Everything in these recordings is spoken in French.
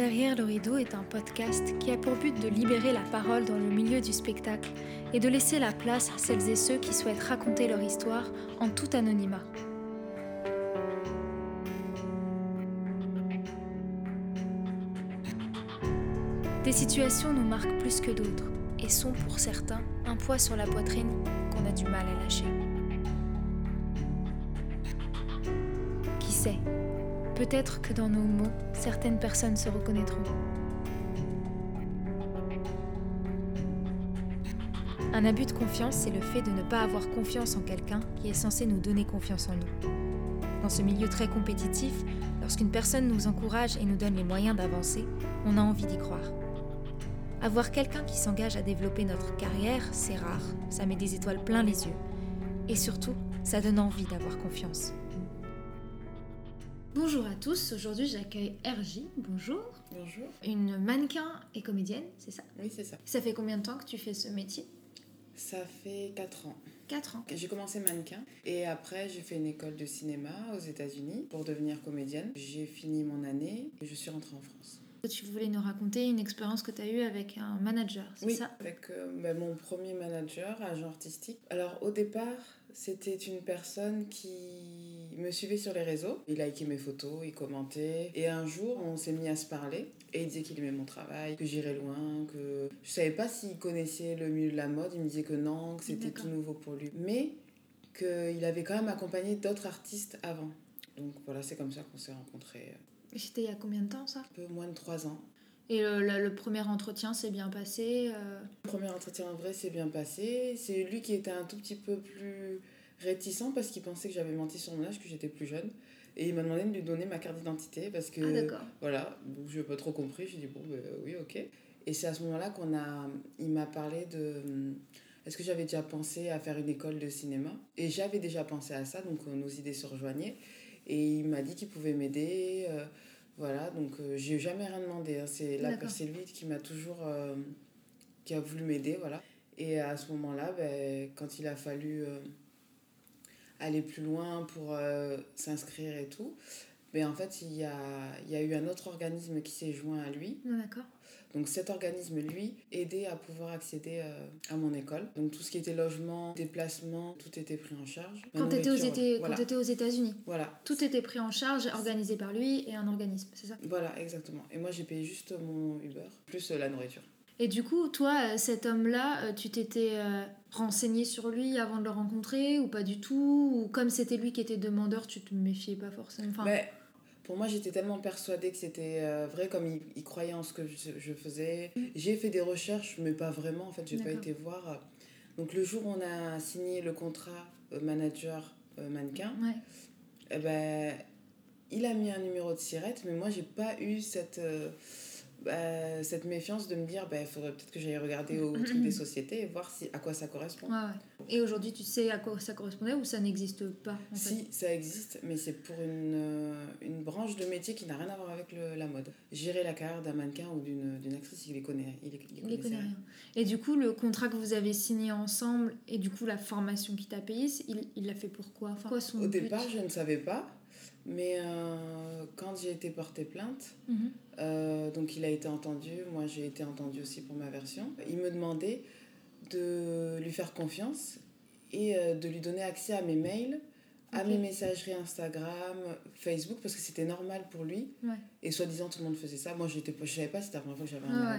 Derrière le rideau est un podcast qui a pour but de libérer la parole dans le milieu du spectacle et de laisser la place à celles et ceux qui souhaitent raconter leur histoire en tout anonymat. Des situations nous marquent plus que d'autres et sont pour certains un poids sur la poitrine qu'on a du mal à lâcher. Qui sait? Peut-être que dans nos mots, certaines personnes se reconnaîtront. Un abus de confiance, c'est le fait de ne pas avoir confiance en quelqu'un qui est censé nous donner confiance en nous. Dans ce milieu très compétitif, lorsqu'une personne nous encourage et nous donne les moyens d'avancer, on a envie d'y croire. Avoir quelqu'un qui s'engage à développer notre carrière, c'est rare, ça met des étoiles plein les yeux. Et surtout, ça donne envie d'avoir confiance. Bonjour à tous, aujourd'hui j'accueille RJ, bonjour. Bonjour. Une mannequin et comédienne, c'est ça? Oui, c'est ça. Ça fait combien de temps que tu fais ce métier? Ça fait 4 ans. 4 ans. J'ai commencé mannequin et après j'ai fait une école de cinéma aux États-Unis pour devenir comédienne. J'ai fini mon année et je suis rentrée en France. Tu voulais nous raconter une expérience que tu as eue avec un manager, c'est Oui, ça? avec euh, bah, mon premier manager, agent artistique. Alors au départ, c'était une personne qui me suivait sur les réseaux. Il likait mes photos, il commentait. Et un jour, on s'est mis à se parler. Et il disait qu'il aimait mon travail, que j'irais loin, que... Je savais pas s'il connaissait le milieu de la mode. Il me disait que non, que c'était tout nouveau pour lui. Mais qu'il avait quand même accompagné d'autres artistes avant. Donc voilà, c'est comme ça qu'on s'est rencontrés. Et C'était il y a combien de temps ça? Un peu moins de trois ans. Et le, le- le premier entretien s'est bien passé euh, Le premier entretien en vrai s'est bien passé. C'est lui qui était un tout petit peu plus réticent parce qu'il pensait que j'avais menti sur mon âge, que j'étais plus jeune. Et il m'a demandé de lui donner ma carte d'identité parce que. Ah. Voilà, donc je n'ai pas trop compris. J'ai dit bon, ben, oui, ok. Et c'est à ce moment-là qu'on a. Il m'a parlé de. Est-ce que j'avais déjà pensé à faire une école de cinéma? Et j'avais déjà pensé à ça, donc euh, nos idées se rejoignaient. Et il m'a dit qu'il pouvait m'aider. euh, voilà, donc euh, j'ai jamais rien demandé. hein. C'est D'accord. c'est lui qui m'a toujours. euh, qui a voulu m'aider, voilà. Et à ce moment-là, ben, quand il a fallu aller plus loin pour euh, s'inscrire et tout, ben, en fait, il y a, il y a eu un autre organisme qui s'est joint à lui. Ah, D'accord. Donc cet organisme, lui, aidait à pouvoir accéder euh, à mon école. Donc tout ce qui était logement, déplacement, tout était pris en charge. Ma Quand tu étais voilà. aux États-Unis, Voilà. tout était pris en charge, organisé par lui et un organisme, c'est ça? Voilà, exactement. Et moi, j'ai payé juste mon Uber, plus euh, la nourriture. Et du coup, toi, euh, cet homme-là, euh, tu t'étais euh, renseigné sur lui avant de le rencontrer ou pas du tout? Ou comme c'était lui qui était demandeur, tu te méfiais pas forcément? Enfin, Mais pour moi, j'étais tellement persuadée que c'était euh, vrai, comme il, il croyait en ce que je, je faisais. J'ai fait des recherches, mais pas vraiment. En fait, j'ai pas été voir. Donc, le jour où on a signé le contrat euh, manager-mannequin, Ouais. eh ben, il a mis un numéro de sirette, mais moi, j'ai pas eu cette, bah, cette méfiance de me dire il faudrait peut-être que j'aille regarder au truc des sociétés et voir si, à quoi ça correspond. Ouais, ouais. Et aujourd'hui, tu sais à quoi ça correspondait ou ça n'existe pas en fait? Si, ça existe, mais c'est pour une, euh, une branche de métier qui n'a rien à voir avec le- la mode. Gérer la carrière d'un mannequin ou d'une d'une actrice, il les connaît. Il, les- il connaît rien. Et du coup, le contrat que vous avez signé ensemble et du coup la formation qu'il t'a payé, il il l'a fait pourquoi enfin, quoi son Au départ, je ne savais pas, mais euh, quand j'ai été porter plainte, Mhm. euh, donc il a été entendu, moi j'ai été entendue aussi pour ma version, il me demandait de lui faire confiance et euh, de lui donner accès à mes mails, à mes messageries Instagram, Facebook, parce que c'était normal pour lui. Ouais. Et soi-disant, tout le monde faisait ça. Moi, je savais pas, c'était la première fois que j'avais un Ah ouais.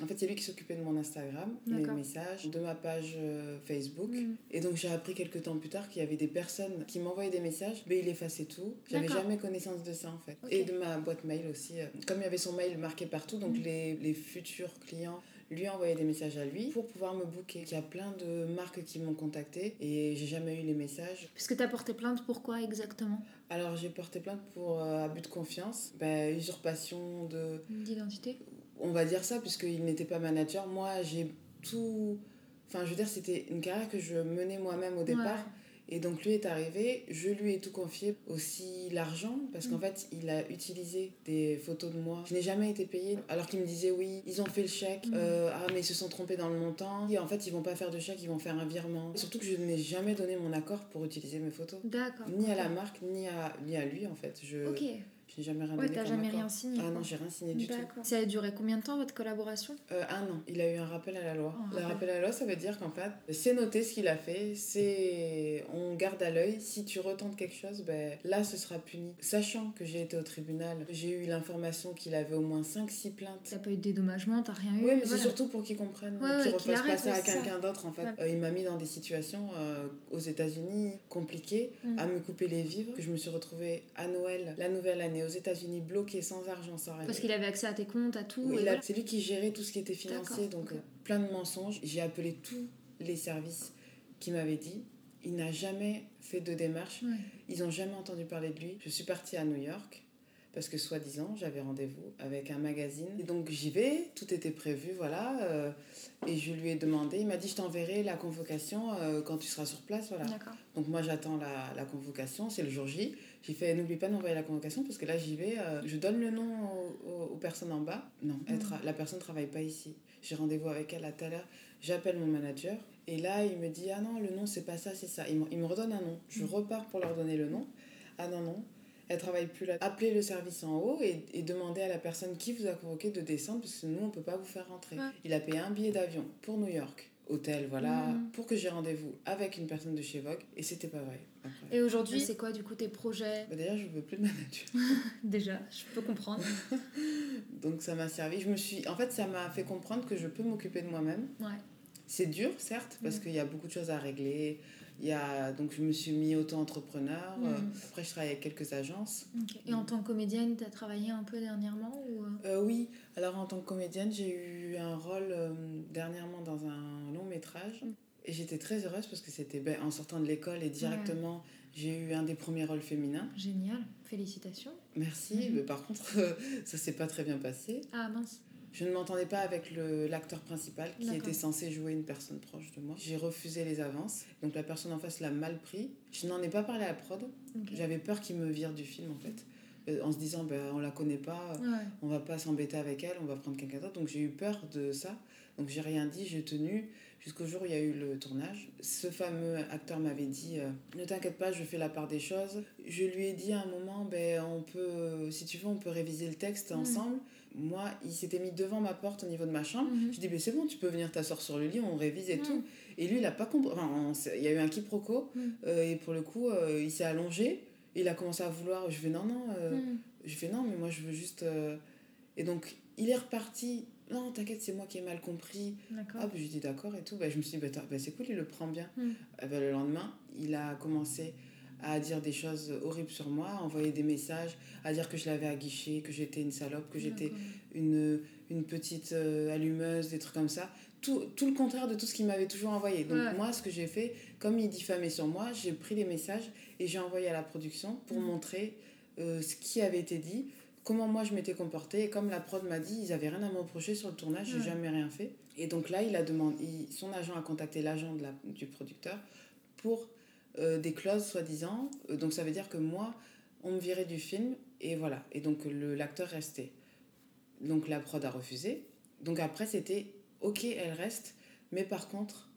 En fait, c'est lui qui s'occupait de mon Instagram, mes messages, de ma page euh, Facebook. Mhm. Et donc, j'ai appris quelques temps plus tard qu'il y avait des personnes qui m'envoyaient des messages, mais il effaçait tout. J'avais jamais connaissance de ça, en fait. Et de ma boîte mail aussi. euh, Comme il y avait son mail marqué partout, donc Mhm. les, les futurs clients lui envoyaient des messages à lui pour pouvoir me booker. Il y a plein de marques qui m'ont contacté et j'ai jamais eu les messages. Puisque t'as porté plainte, pourquoi exactement? Alors, j'ai porté plainte pour euh, abus de confiance, ben, usurpation de, D'identité on va dire ça, puisqu'il n'était pas manager. Moi, j'ai tout. Enfin, je veux dire, c'était une carrière que je menais moi-même au départ. Ouais. Et donc, lui est arrivé, je lui ai tout confié, aussi l'argent, parce qu'en Mm. fait, il a utilisé des photos de moi. Je n'ai jamais été payée, alors qu'il me disait oui, ils ont fait le chèque, Mm. euh, ah, mais ils se sont trompés dans le montant. Et en fait, ils vont pas faire de chèque, ils vont faire un virement. Surtout que je n'ai jamais donné mon accord pour utiliser mes photos. D'accord. Ni à la marque, ni à, ni à lui, en fait. Je, Ok. J'ai jamais rien Ouais, t'as jamais accord. rien signé. Ah quoi. non, j'ai rien signé du tout. Ça a duré combien de temps votre collaboration? Euh, un an. Il a eu un rappel à la loi. Un le rappel. rappel à la loi, ça veut dire qu'en fait, c'est noté ce qu'il a fait, c'est on garde à l'œil. Si tu retentes quelque chose, ben là, ce sera puni. Sachant que j'ai été au tribunal, j'ai eu l'information qu'il avait au moins 5-6 plaintes. T'as pas eu de dédommagement, t'as rien eu Oui, mais voilà. c'est surtout pour qu'ils comprennent, Ouais, qu'ils ouais, qu'il refassent pas ça à quelqu'un d'autre en fait. Ouais. Euh, il m'a mis dans des situations euh, aux États-Unis compliquées, Mm. à me couper les vivres, que je me suis retrouvée à Noël, la nouvelle année aux États-Unis, bloquée sans argent, sans rien. Parce qu'il avait accès à tes comptes, à tout. Oui, voilà. c'est lui qui gérait tout ce qui était financier, donc euh, plein de mensonges. J'ai appelé tous les services qui m'avaient dit. Il n'a jamais fait de démarche. Ouais. Ils n'ont jamais entendu parler de lui. Je suis partie à New York parce que soi-disant j'avais rendez-vous avec un magazine. Et donc j'y vais, tout était prévu, voilà. euh, et je lui ai demandé, il m'a dit je t'enverrai la convocation euh, quand tu seras sur place, voilà. Donc moi j'attends la, la convocation, c'est le jour J. J'ai fait n'oublie pas d'envoyer la convocation parce que là j'y vais, euh, je donne le nom aux, personnes en bas. Non, elle tra- la personne travaille pas ici. J'ai rendez-vous avec elle à tout à l'heure. J'appelle mon manager et là il me dit ah non le nom c'est pas ça c'est ça. Il me, il me redonne un nom. Je Mhm. repars pour leur donner le nom. Ah non non. Elle travaille plus là. Appelez le service en haut et, et demandez à la personne qui vous a convoqué de descendre parce que nous on peut pas vous faire rentrer. Ouais. Il a payé un billet d'avion pour New York, hôtel, voilà, Mhm. pour que j'ai rendez-vous avec une personne de chez Vogue et c'était pas vrai. après. Et aujourd'hui, c'est quoi du coup tes projets Bah, D'ailleurs, je veux plus de manager. Déjà, je peux comprendre. Donc ça m'a servi. Je me suis, en fait, ça m'a fait comprendre que je peux m'occuper de moi-même. Ouais. C'est dur, certes, parce Mm. qu'il y a beaucoup de choses à régler. Il y a donc je me suis mis auto-entrepreneur. Mm. Euh, Après, je travaille avec quelques agences. Et en tant que comédienne, t'as travaillé un peu dernièrement ou... euh? Euh, oui, alors en tant que comédienne, j'ai eu un rôle euh, dernièrement dans un long métrage. Et j'étais très heureuse parce que c'était ben, en sortant de l'école et directement, j'ai eu un des premiers rôles féminins. Génial, félicitations. Merci, Mhm. mais par contre, ça s'est pas très bien passé. Ah mince. Je ne m'entendais pas avec l'acteur principal qui était censé jouer une personne proche de moi. J'ai refusé les avances, donc la personne en face l'a mal pris. Je n'en ai pas parlé à la prod. J'avais peur qu'il me vire du film en fait, Euh, en se disant ben, on la connaît pas, Ouais. on va pas s'embêter avec elle, on va prendre quelqu'un d'autre. Donc j'ai eu peur de ça. Donc j'ai rien dit, j'ai tenu jusqu'au jour où il y a eu le tournage. Ce fameux acteur m'avait dit euh, ne t'inquiète pas, je fais la part des choses. Je lui ai dit à un moment ben on peut, si tu veux, on peut réviser le texte Mhm. ensemble. Moi, il s'était mis devant ma porte au niveau de ma chambre. Mhm. Je dis, ben c'est bon, tu peux venir t'asseoir sur le lit, on révise et Mhm. tout. Et lui, il a pas compris. Enfin, il y a eu un quiproquo. Euh, et pour le coup, euh, il s'est allongé. Il a commencé à vouloir. Je fais, non, non. euh, Mhm. Je fais, non, mais moi, je veux juste. euh, Et donc, il est reparti. Non, t'inquiète, c'est moi qui ai mal compris. D'accord. Hop, je lui dis d'accord et tout. Bah, je me suis dit, bah, bah, c'est cool, il le prend bien. Mhm. Eh ben, le lendemain, il a commencé à dire des choses horribles sur moi, à envoyer des messages, à dire que je l'avais aguiché, que j'étais une salope, que j'étais une, une petite euh, allumeuse, des trucs comme ça. Tout, tout le contraire de tout ce qu'il m'avait toujours envoyé. Donc Ouais. moi, ce que j'ai fait, comme il diffamait sur moi, j'ai pris les messages et j'ai envoyé à la production pour Mhm. montrer euh, ce qui avait été dit, comment moi je m'étais comportée. Et comme la prod m'a dit, ils avaient rien à me reprocher sur le tournage, j'ai Ouais. jamais rien fait. Et donc là, il a demandé, il- son agent a contacté l'agent du producteur pour euh, des clauses soi-disant. Euh, donc ça veut dire que moi, on me virait du film et voilà. Et donc le- l'acteur restait. Donc la prod a refusé. Donc après, c'était ok, elle reste, mais par contre,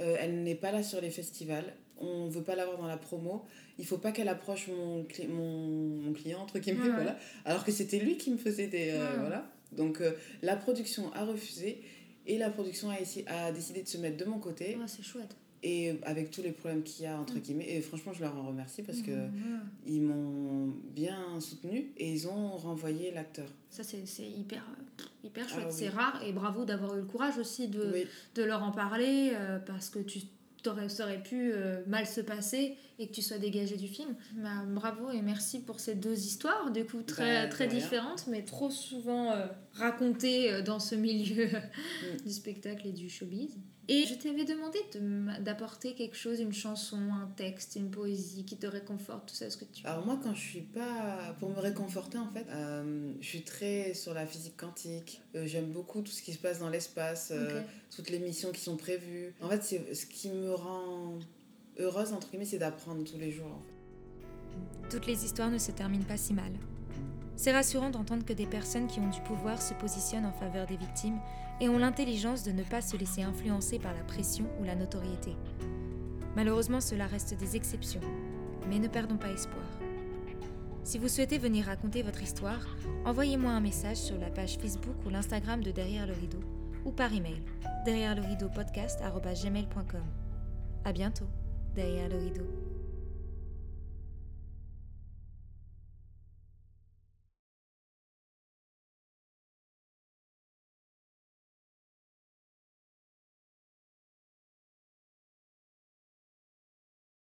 euh, elle n'est pas là sur les festivals. On veut pas l'avoir dans la promo. Il faut pas qu'elle approche mon, cli- mon, mon client, entre guillemets, Ouais. voilà. Alors que c'était lui qui me faisait des. euh, Ouais. Voilà. Donc euh, la production a refusé et la production a, a décidé de se mettre de mon côté. Ouais, c'est chouette. Et avec tous les problèmes qu'il y a, entre Mm. guillemets. Et franchement, je leur en remercie parce que Mhm. ils m'ont bien soutenu et ils ont renvoyé l'acteur. Ça, c'est hyper, hyper chouette. Ah oui. C'est rare et bravo d'avoir eu le courage aussi de, Oui. de leur en parler euh, parce que tu t'aurais, ça aurait pu euh, mal se passer et que tu sois dégagé du film. Bah, bravo et merci pour ces deux histoires, du coup très, Bah, très rien. différentes, mais trop souvent euh, racontées dans ce milieu Mm. du spectacle et du showbiz. Et je t'avais demandé de d'apporter quelque chose, une chanson, un texte, une poésie qui te réconforte, tout ça, ce que tu... Alors moi, quand je suis pas... Pour me réconforter, en fait, euh, je suis très sur la physique quantique. Euh, J'aime beaucoup tout ce qui se passe dans l'espace, euh, toutes les missions qui sont prévues. En fait, c'est ce qui me rend heureuse, entre guillemets, c'est d'apprendre tous les jours. en fait. Toutes les histoires ne se terminent pas si mal. C'est rassurant d'entendre que des personnes qui ont du pouvoir se positionnent en faveur des victimes et ont l'intelligence de ne pas se laisser influencer par la pression ou la notoriété. Malheureusement, cela reste des exceptions, mais ne perdons pas espoir. Si vous souhaitez venir raconter votre histoire, envoyez-moi un message sur la page Facebook ou l'Instagram de Derrière le rideau ou par email derrière le rideau podcast À bientôt, derrière le rideau.